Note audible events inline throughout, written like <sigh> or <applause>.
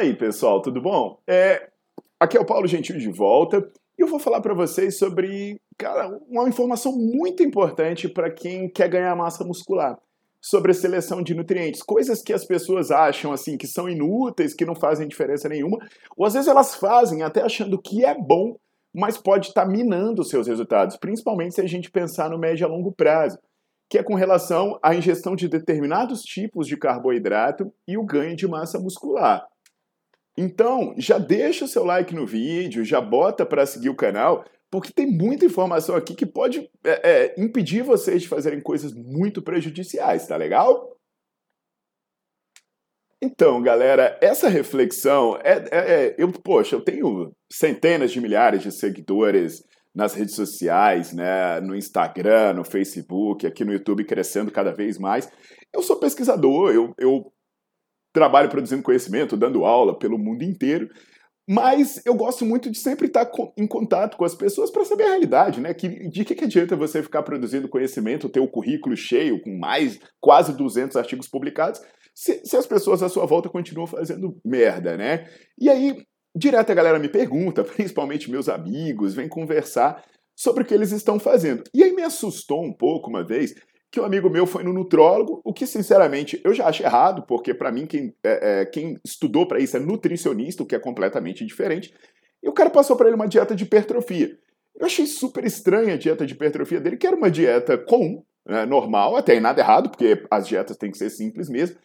Fala aí, pessoal, tudo bom? É, aqui é o Paulo Gentil de volta e eu vou falar para vocês sobre, cara, uma informação muito importante para quem quer ganhar massa muscular sobre a seleção de nutrientes, coisas que as pessoas acham assim que são inúteis, que não fazem diferença nenhuma, ou às vezes elas fazem até achando que é bom, mas pode estar tá minando os seus resultados, principalmente se a gente pensar no médio a longo prazo, que é com relação à ingestão de determinados tipos de carboidrato e o ganho de massa muscular. Então, já deixa o seu like no vídeo, já bota para seguir o canal, porque tem muita informação aqui que pode é, é, impedir vocês de fazerem coisas muito prejudiciais, tá legal? Então, galera, essa reflexão é, é, é, eu, poxa, eu tenho centenas de milhares de seguidores nas redes sociais, né, no Instagram, no Facebook, aqui no YouTube crescendo cada vez mais. Eu sou pesquisador, eu, eu trabalho produzindo conhecimento, dando aula pelo mundo inteiro, mas eu gosto muito de sempre estar em contato com as pessoas para saber a realidade, né? Que, de que, que adianta você ficar produzindo conhecimento, ter o currículo cheio, com mais quase 200 artigos publicados, se, se as pessoas à sua volta continuam fazendo merda, né? E aí, direto a galera me pergunta, <laughs> principalmente meus amigos, vem conversar sobre o que eles estão fazendo. E aí me assustou um pouco uma vez que um amigo meu foi no nutrólogo, o que sinceramente eu já acho errado, porque para mim quem, é, é, quem estudou para isso é nutricionista, o que é completamente diferente. E o cara passou para ele uma dieta de hipertrofia. Eu achei super estranha a dieta de hipertrofia dele, que era uma dieta comum, né, normal, até nada errado, porque as dietas têm que ser simples mesmo.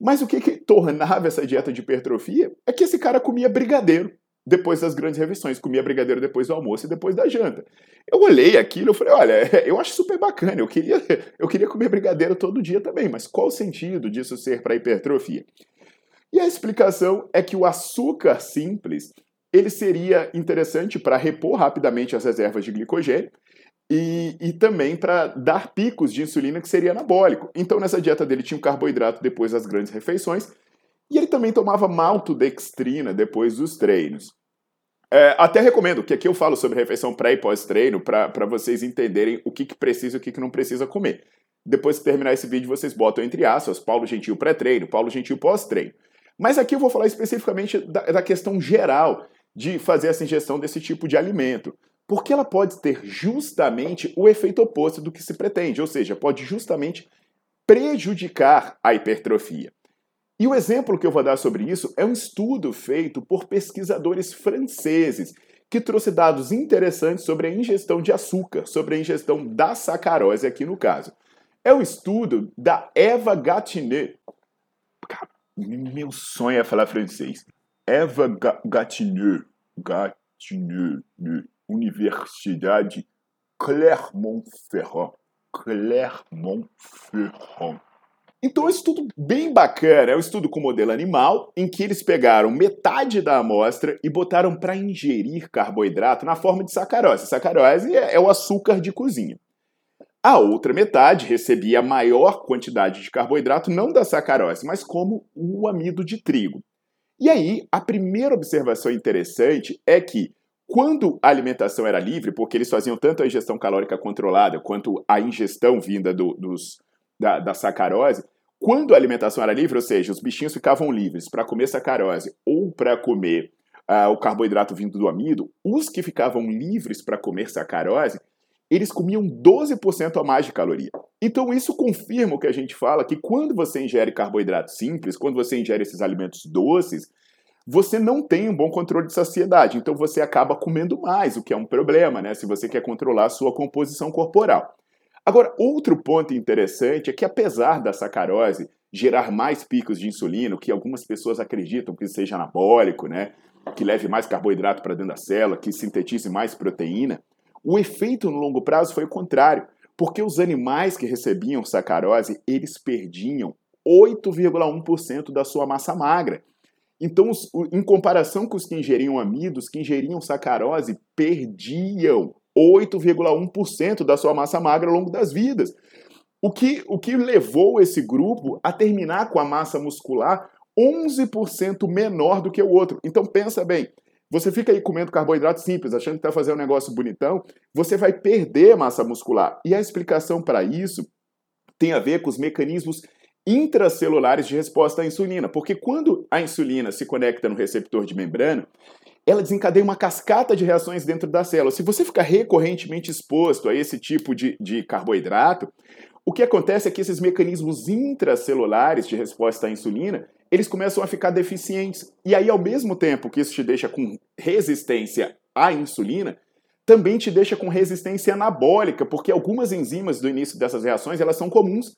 Mas o que, que tornava essa dieta de hipertrofia é que esse cara comia brigadeiro depois das grandes refeições, comia brigadeiro depois do almoço e depois da janta. Eu olhei aquilo e falei, olha, <laughs> eu acho super bacana, eu queria, eu queria comer brigadeiro todo dia também, mas qual o sentido disso ser para hipertrofia? E a explicação é que o açúcar simples, ele seria interessante para repor rapidamente as reservas de glicogênio e, e também para dar picos de insulina que seria anabólico. Então nessa dieta dele tinha o carboidrato depois das grandes refeições e ele também tomava maltodextrina depois dos treinos. É, até recomendo que aqui eu falo sobre refeição pré e pós-treino para vocês entenderem o que, que precisa e o que, que não precisa comer. Depois que terminar esse vídeo, vocês botam entre aspas Paulo Gentil pré-treino, Paulo Gentil pós-treino. Mas aqui eu vou falar especificamente da, da questão geral de fazer essa ingestão desse tipo de alimento. Porque ela pode ter justamente o efeito oposto do que se pretende, ou seja, pode justamente prejudicar a hipertrofia. E o exemplo que eu vou dar sobre isso é um estudo feito por pesquisadores franceses, que trouxe dados interessantes sobre a ingestão de açúcar, sobre a ingestão da sacarose aqui no caso. É um estudo da Eva Gatineau. Meu sonho é falar francês. Eva Gatineau. Gatineau. Universidade Clermont-Ferrand. Clermont-Ferrand. Então é um estudo bem bacana, é um estudo com modelo animal, em que eles pegaram metade da amostra e botaram para ingerir carboidrato na forma de sacarose. Sacarose é, é o açúcar de cozinha. A outra metade recebia a maior quantidade de carboidrato, não da sacarose, mas como o amido de trigo. E aí, a primeira observação interessante é que, quando a alimentação era livre, porque eles faziam tanto a ingestão calórica controlada quanto a ingestão vinda do, dos da, da sacarose, quando a alimentação era livre, ou seja, os bichinhos ficavam livres para comer sacarose ou para comer uh, o carboidrato vindo do amido, os que ficavam livres para comer sacarose, eles comiam 12% a mais de caloria. Então isso confirma o que a gente fala, que quando você ingere carboidrato simples, quando você ingere esses alimentos doces, você não tem um bom controle de saciedade, então você acaba comendo mais, o que é um problema, né? Se você quer controlar a sua composição corporal. Agora, outro ponto interessante é que apesar da sacarose gerar mais picos de insulina, que algumas pessoas acreditam que seja anabólico, né? Que leve mais carboidrato para dentro da célula, que sintetize mais proteína, o efeito no longo prazo foi o contrário, porque os animais que recebiam sacarose, eles perdiam 8,1% da sua massa magra. Então, em comparação com os que ingeriam amidos, que ingeriam sacarose, perdiam 8,1% da sua massa magra ao longo das vidas. O que, o que levou esse grupo a terminar com a massa muscular 11% menor do que o outro. Então pensa bem, você fica aí comendo carboidrato simples, achando que está fazendo um negócio bonitão, você vai perder massa muscular. E a explicação para isso tem a ver com os mecanismos intracelulares de resposta à insulina, porque quando a insulina se conecta no receptor de membrana, ela desencadeia uma cascata de reações dentro da célula. Se você ficar recorrentemente exposto a esse tipo de, de carboidrato, o que acontece é que esses mecanismos intracelulares de resposta à insulina, eles começam a ficar deficientes. E aí, ao mesmo tempo que isso te deixa com resistência à insulina, também te deixa com resistência anabólica, porque algumas enzimas do início dessas reações, elas são comuns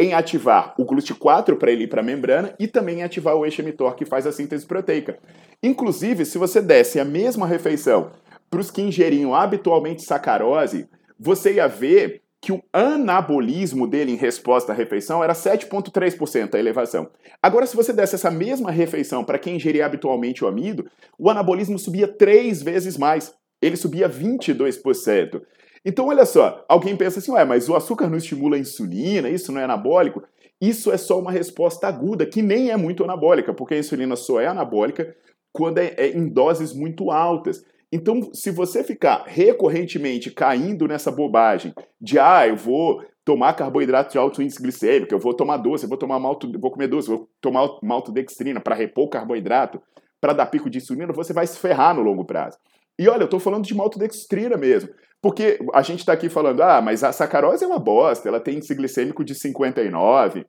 em ativar o GLUT4 para ele ir para a membrana e também em ativar o eixo emitor que faz a síntese proteica. Inclusive, se você desse a mesma refeição para os que ingeriam habitualmente sacarose, você ia ver que o anabolismo dele em resposta à refeição era 7,3% a elevação. Agora, se você desse essa mesma refeição para quem ingeria habitualmente o amido, o anabolismo subia três vezes mais. Ele subia 22%. Então, olha só, alguém pensa assim, ué, mas o açúcar não estimula a insulina, isso não é anabólico? Isso é só uma resposta aguda, que nem é muito anabólica, porque a insulina só é anabólica quando é, é em doses muito altas. Então, se você ficar recorrentemente caindo nessa bobagem de ah, eu vou tomar carboidrato de alto índice glicêmico, eu vou tomar doce, eu vou tomar malto, vou comer doce, vou tomar maltodextrina para repor o carboidrato, para dar pico de insulina, você vai se ferrar no longo prazo. E olha, eu estou falando de maltodextrina mesmo, porque a gente está aqui falando, ah, mas a sacarose é uma bosta, ela tem índice glicêmico de 59,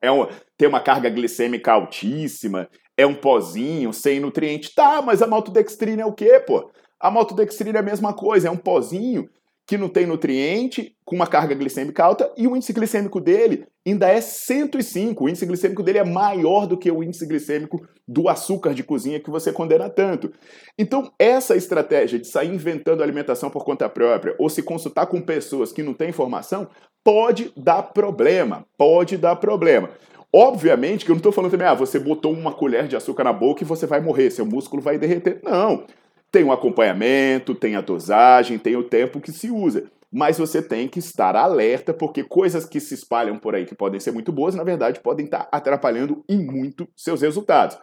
é um, tem uma carga glicêmica altíssima, é um pozinho sem nutriente. Tá, mas a maltodextrina é o quê, pô? A maltodextrina é a mesma coisa, é um pozinho que não tem nutriente, com uma carga glicêmica alta, e o índice glicêmico dele ainda é 105. O índice glicêmico dele é maior do que o índice glicêmico do açúcar de cozinha que você condena tanto. Então, essa estratégia de sair inventando alimentação por conta própria ou se consultar com pessoas que não têm informação pode dar problema. Pode dar problema. Obviamente que eu não estou falando também, ah, você botou uma colher de açúcar na boca e você vai morrer, seu músculo vai derreter. Não. Tem um acompanhamento, tem a dosagem, tem o tempo que se usa. Mas você tem que estar alerta, porque coisas que se espalham por aí que podem ser muito boas, na verdade, podem estar atrapalhando em muito seus resultados.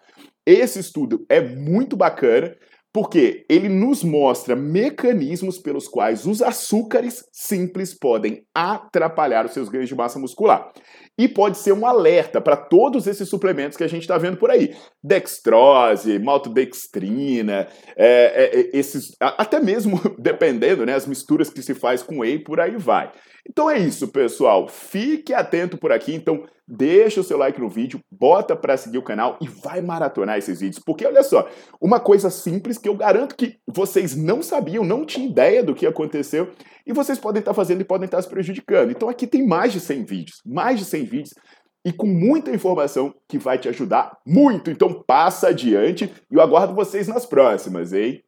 Esse estudo é muito bacana, porque ele nos mostra mecanismos pelos quais os açúcares simples podem atrapalhar os seus ganhos de massa muscular. E pode ser um alerta para todos esses suplementos que a gente está vendo por aí. Dextrose, maltodextrina, é, é, esses, até mesmo <laughs> dependendo, né, as misturas que se faz com whey, por aí vai. Então é isso, pessoal. Fique atento por aqui. Então, deixa o seu like no vídeo, bota para seguir o canal e vai maratonar esses vídeos. Porque olha só, uma coisa simples que eu garanto que vocês não sabiam, não tinham ideia do que aconteceu e vocês podem estar fazendo e podem estar se prejudicando. Então aqui tem mais de 100 vídeos, mais de 100 vídeos e com muita informação que vai te ajudar muito. Então passa adiante e eu aguardo vocês nas próximas, hein?